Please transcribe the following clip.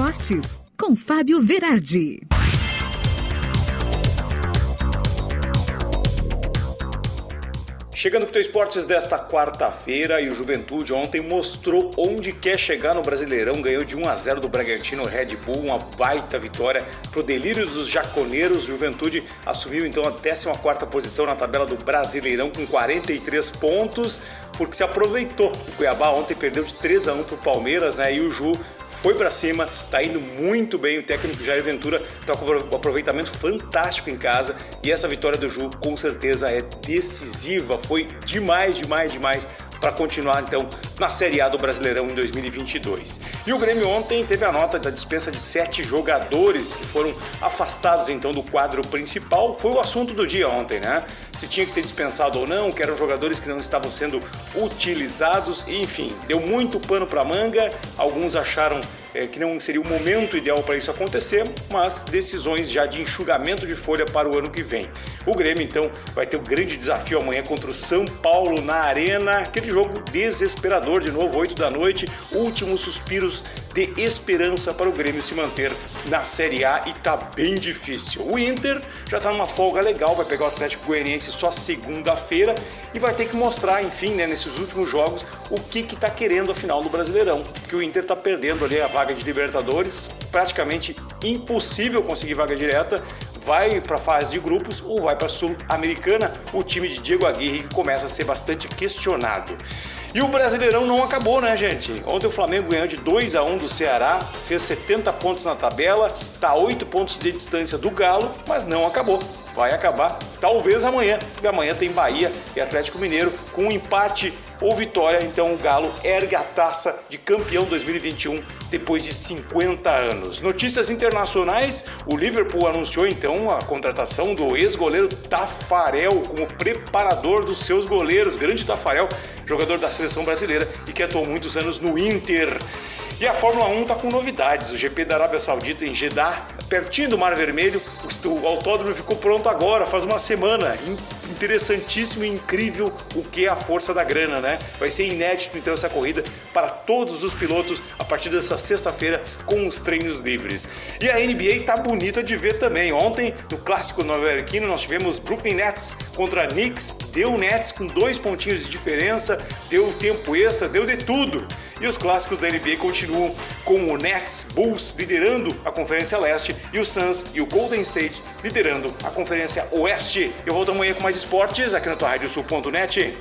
Esportes, com Fábio Verardi. Chegando com o Esportes desta quarta-feira e o Juventude ontem mostrou onde quer chegar no Brasileirão, ganhou de 1 a 0 do Bragantino Red Bull, uma baita vitória pro delírio dos jaconeiros. Juventude assumiu então a 14ª posição na tabela do Brasileirão com 43 pontos, porque se aproveitou. O Cuiabá ontem perdeu de 3 a 1 pro Palmeiras, né? E o Ju foi para cima, tá indo muito bem. O técnico Jair Ventura tá com um aproveitamento fantástico em casa e essa vitória do Ju com certeza é decisiva. Foi demais, demais, demais para continuar então na Série A do Brasileirão em 2022. E o Grêmio ontem teve a nota da dispensa de sete jogadores que foram afastados então do quadro principal. Foi o assunto do dia ontem, né? Se tinha que ter dispensado ou não, que eram jogadores que não estavam sendo utilizados, enfim, deu muito pano para manga. Alguns acharam é, que não seria o momento ideal para isso acontecer, mas decisões já de enxugamento de folha para o ano que vem. O Grêmio, então, vai ter o um grande desafio amanhã contra o São Paulo na Arena, aquele jogo desesperador de novo, 8 da noite, últimos suspiros esperança para o Grêmio se manter na Série A e tá bem difícil. O Inter já tá numa folga legal, vai pegar o Atlético Goianiense só segunda-feira e vai ter que mostrar, enfim, né, nesses últimos jogos, o que que tá querendo a final do Brasileirão, porque o Inter tá perdendo ali a vaga de Libertadores, praticamente impossível conseguir vaga direta vai para a fase de grupos ou vai para a Sul-Americana, o time de Diego Aguirre começa a ser bastante questionado. E o Brasileirão não acabou, né, gente? Ontem o Flamengo ganhou de 2 a 1 do Ceará, fez 70 pontos na tabela, tá a 8 pontos de distância do Galo, mas não acabou. Vai acabar talvez amanhã, porque amanhã tem Bahia e Atlético Mineiro com um empate ou vitória, então o Galo ergue a taça de campeão 2021 depois de 50 anos. Notícias internacionais: o Liverpool anunciou então a contratação do ex-goleiro Tafarel como preparador dos seus goleiros. Grande Tafarel, jogador da seleção brasileira e que atuou muitos anos no Inter. E a Fórmula 1 está com novidades. O GP da Arábia Saudita em Jeddah, pertinho do Mar Vermelho, o autódromo ficou pronto agora, faz uma semana. Interessantíssimo e incrível o que é a força da grana, né? Vai ser inédito então essa corrida para todos os pilotos a partir dessa sexta-feira com os treinos livres. E a NBA tá bonita de ver também. Ontem, no clássico nova-iorquino, nós tivemos Brooklyn Nets contra Knicks, deu Nets com dois pontinhos de diferença, deu tempo extra, deu de tudo. E os clássicos da NBA continuam com o Nets Bulls liderando a Conferência Leste e o Suns e o Golden State liderando a Conferência Oeste. Eu volto amanhã com mais esportes aqui na tua Sul.net.